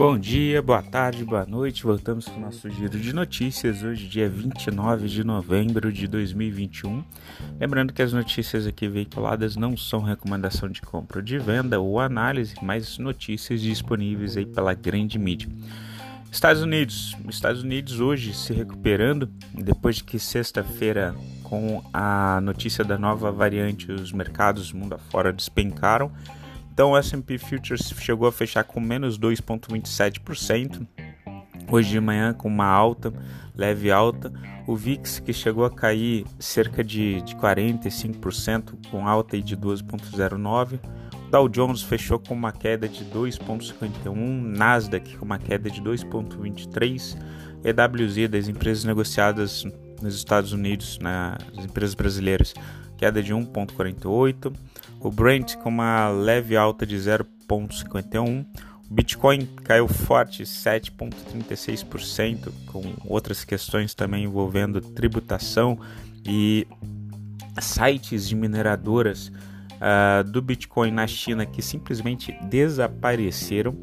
Bom dia, boa tarde, boa noite. Voltamos com o nosso giro de notícias hoje, dia 29 de novembro de 2021. Lembrando que as notícias aqui veiculadas não são recomendação de compra ou de venda ou análise, mas notícias disponíveis aí pela grande mídia. Estados Unidos, Estados Unidos hoje se recuperando depois de que sexta-feira com a notícia da nova variante os mercados mundo afora despencaram então o S&P Futures chegou a fechar com menos 2,27%. Hoje de manhã com uma alta, leve alta. O VIX que chegou a cair cerca de, de 45%, com alta de 12,09%. Dow Jones fechou com uma queda de 2,51%, Nasdaq com uma queda de 2,23%, EWZ das empresas negociadas nos Estados Unidos, nas empresas brasileiras, queda de 1,48%, o Brent com uma leve alta de 0,51%, o Bitcoin caiu forte 7,36%, com outras questões também envolvendo tributação e sites de mineradoras uh, do Bitcoin na China que simplesmente desapareceram.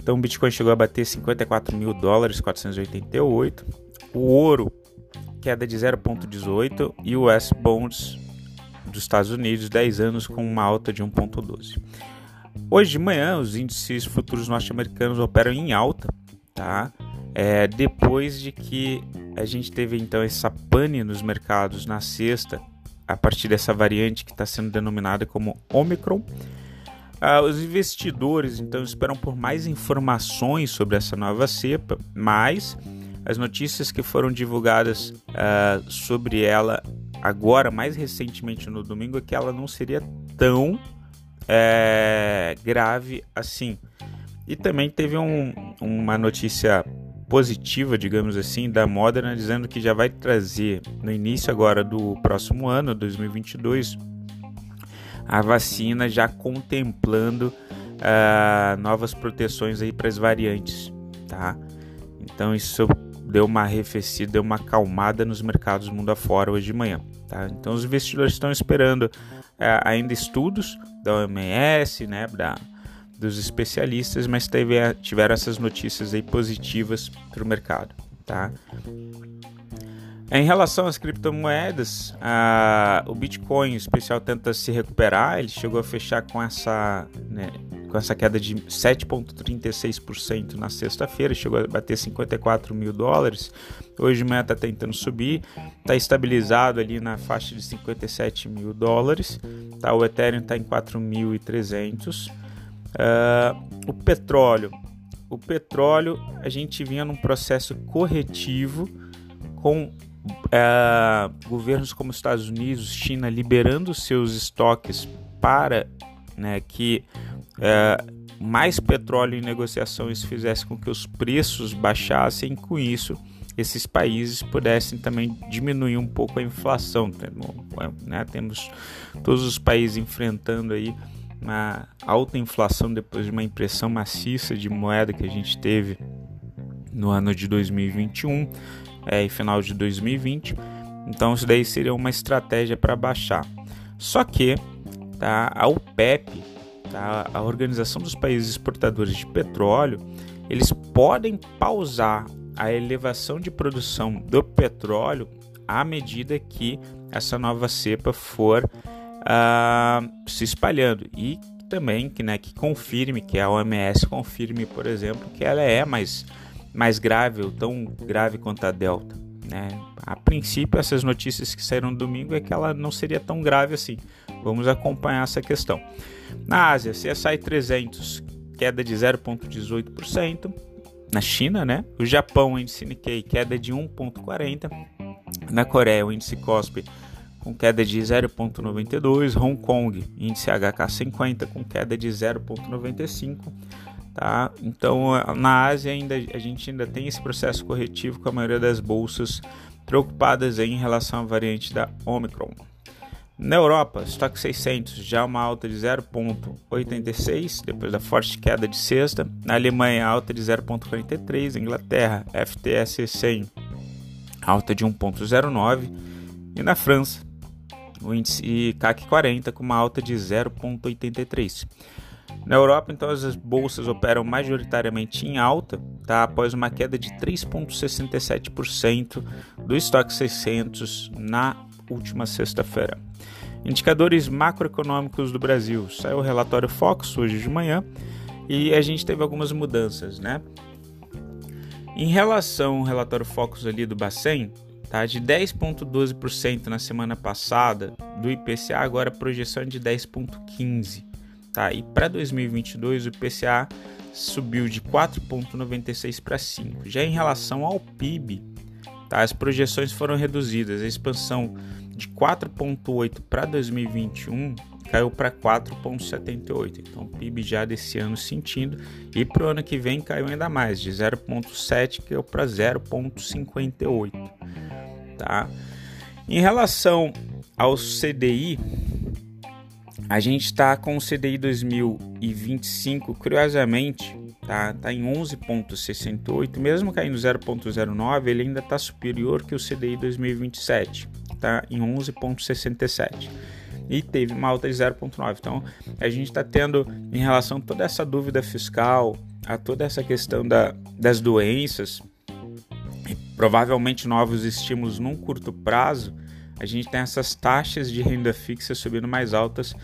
Então o Bitcoin chegou a bater 54 mil dólares, 488. O ouro queda de 0,18 e o S Bonds dos Estados Unidos 10 anos com uma alta de 1,12. Hoje de manhã, os índices futuros norte-americanos operam em alta, tá? É, depois de que a gente teve então essa pane nos mercados na sexta, a partir dessa variante que está sendo denominada como Omicron. Ah, os investidores então esperam por mais informações sobre essa nova cepa, mas as notícias que foram divulgadas ah, sobre ela agora, mais recentemente no domingo, é que ela não seria tão é, grave assim. E também teve um, uma notícia positiva, digamos assim, da Moderna dizendo que já vai trazer no início agora do próximo ano, 2022, a vacina já contemplando uh, novas proteções aí para as variantes, tá? Então isso deu uma arrefecida, deu uma acalmada nos mercados mundo afora hoje de manhã. Tá? Então os investidores estão esperando é, ainda estudos da OMS, né, da, dos especialistas, mas teve, tiveram essas notícias aí positivas para o mercado. Tá? Em relação às criptomoedas, a, o Bitcoin especial tenta se recuperar, ele chegou a fechar com essa, né, com essa queda de 7,36% na sexta-feira, chegou a bater 54 mil dólares. Hoje de manhã está tentando subir, está estabilizado ali na faixa de 57 mil dólares. Tá, o Ethereum está em 4.300. Uh, ah, o petróleo, o petróleo a gente vinha num processo corretivo com uh, governos como Estados Unidos, China liberando seus estoques para né, que é, mais petróleo em negociações fizesse com que os preços baixassem, com isso esses países pudessem também diminuir um pouco a inflação. Né? Temos todos os países enfrentando aí uma alta inflação depois de uma impressão maciça de moeda que a gente teve no ano de 2021 é, e final de 2020. Então isso daí seria uma estratégia para baixar. Só que tá, a OPEP tá? a Organização dos Países Exportadores de Petróleo, eles podem pausar a elevação de produção do petróleo à medida que essa nova cepa for uh, se espalhando e também que, né, que confirme, que a OMS confirme, por exemplo, que ela é mais, mais grave ou tão grave quanto a Delta. Né? A princípio, essas notícias que saíram no domingo é que ela não seria tão grave assim. Vamos acompanhar essa questão. Na Ásia, CSI 300, queda de 0,18%. Na China, né? O Japão, o índice Nikkei, queda de 1,40%. Na Coreia, o índice KOSPI com queda de 0,92. Hong Kong, índice HK50 com queda de 0,95. Tá? Então, na Ásia ainda a gente ainda tem esse processo corretivo com a maioria das bolsas preocupadas em relação à variante da Omicron. Na Europa, estoque 600 já uma alta de 0,86 depois da forte queda de sexta. Na Alemanha, alta de 0,43. Inglaterra, FTSE 100 alta de 1,09. E na França, o índice CAC 40 com uma alta de 0,83. Na Europa, então, as bolsas operam majoritariamente em alta, tá? após uma queda de 3,67% do estoque 600 na última sexta-feira. Indicadores macroeconômicos do Brasil. Saiu o relatório Fox hoje de manhã e a gente teve algumas mudanças, né? Em relação ao relatório Focus ali do Bacen, tá? De 10,12% na semana passada do IPCA, agora a projeção é de 10,15%. Tá? E para 2022 o IPCA subiu de 4,96 para 5. Já em relação ao PIB, tá? as projeções foram reduzidas. A expansão de 4,8 para 2021 caiu para 4,78. Então, o PIB já desse ano sentindo. E para o ano que vem caiu ainda mais, de 0,7 caiu para 0,58. Tá? Em relação ao CDI, a gente está com o CDI 2025, curiosamente, tá, tá em 11,68, mesmo caindo 0,09, ele ainda está superior que o CDI 2027, tá em 11,67 e teve uma alta de 0,9. Então, a gente está tendo, em relação a toda essa dúvida fiscal, a toda essa questão da, das doenças, provavelmente novos estímulos num curto prazo, a gente tem essas taxas de renda fixa subindo mais altas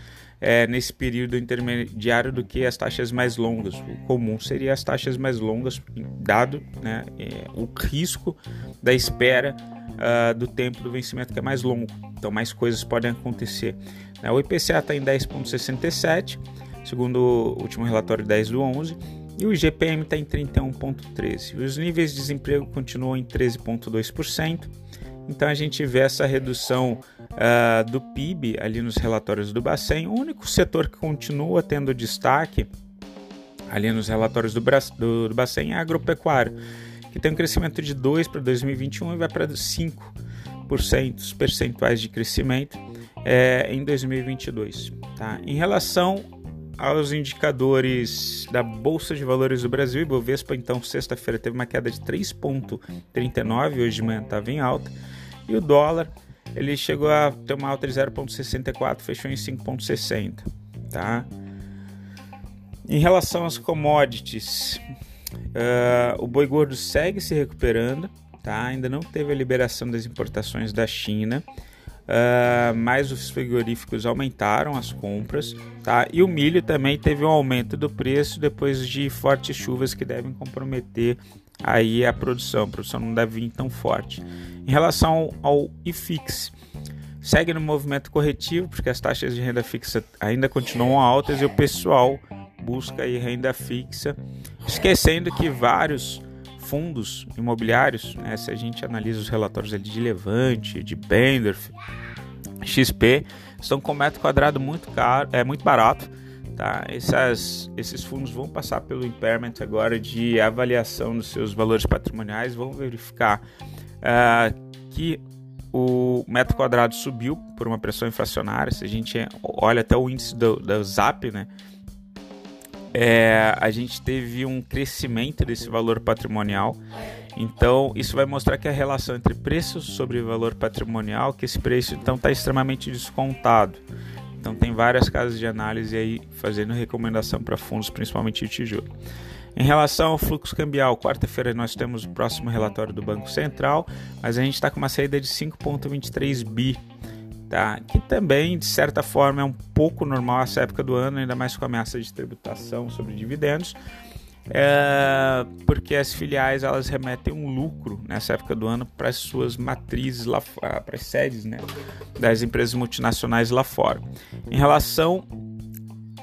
é, nesse período intermediário do que as taxas mais longas. O comum seria as taxas mais longas, dado né, é, o risco da espera uh, do tempo do vencimento que é mais longo. Então, mais coisas podem acontecer. Né. O IPCA está em 10,67, segundo o último relatório 10 do 11 e o IGPM está em 31,13. Os níveis de desemprego continuam em 13,2%. Então a gente vê essa redução uh, do PIB ali nos relatórios do Bacen. O único setor que continua tendo destaque ali nos relatórios do, do, do Bacen é agropecuário, que tem um crescimento de 2 para 2021 e vai para 5% percentuais de crescimento é, em 2022. Tá? Em relação aos indicadores da Bolsa de Valores do Brasil, Ibovespa, então, sexta-feira teve uma queda de 3,39, hoje de manhã estava em alta, e o dólar ele chegou a ter uma alta de 0,64, fechou em 5,60, tá? Em relação às commodities, uh, o boi gordo segue se recuperando, tá? Ainda não teve a liberação das importações da China, uh, mas os frigoríficos aumentaram as compras, tá? E o milho também teve um aumento do preço depois de fortes chuvas que devem comprometer aí a produção. A produção não deve vir tão forte. Em relação ao IFIX, segue no movimento corretivo, porque as taxas de renda fixa ainda continuam altas e o pessoal busca aí renda fixa, esquecendo que vários fundos imobiliários, né, se a gente analisa os relatórios ali de Levante, de Bendorf, XP, estão com metro quadrado muito caro, é muito barato, tá? Essas, esses fundos vão passar pelo impairment agora de avaliação dos seus valores patrimoniais, vão verificar uh, que o metro quadrado subiu por uma pressão inflacionária. Se a gente olha até o índice do, do ZAP, né? É, a gente teve um crescimento desse valor patrimonial. Então, isso vai mostrar que a relação entre preço sobre valor patrimonial, que esse preço então está extremamente descontado. Então, tem várias casas de análise aí fazendo recomendação para fundos, principalmente de tijolo. Em relação ao fluxo cambial, quarta-feira nós temos o próximo relatório do Banco Central, mas a gente está com uma saída de 5,23 bi, tá? que também, de certa forma, é um pouco normal essa época do ano, ainda mais com a ameaça de tributação sobre dividendos, é, porque as filiais elas remetem um lucro nessa época do ano para as suas matrizes lá para as sedes né, das empresas multinacionais lá fora. Em relação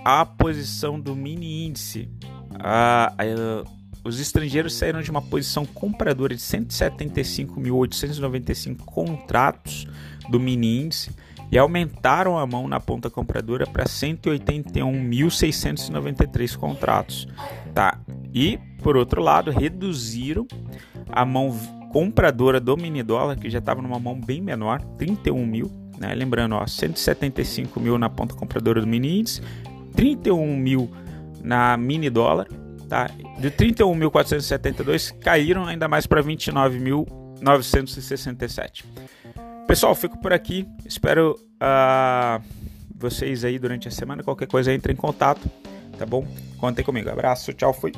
à posição do mini índice ah, ah, os estrangeiros saíram de uma posição compradora de 175.895 contratos do mini índice e aumentaram a mão na ponta compradora para 181.693 contratos, tá? E por outro lado, reduziram a mão compradora do mini dólar, que já estava numa mão bem menor, 31 mil, né? Lembrando, ó, 175 mil na ponta compradora do mini índice, 31 mil na mini dólar Tá? De 31.472 caíram ainda mais para 29.967. Pessoal, fico por aqui. Espero uh, vocês aí durante a semana. Qualquer coisa entre em contato. tá bom? Contem comigo. Abraço, tchau, fui.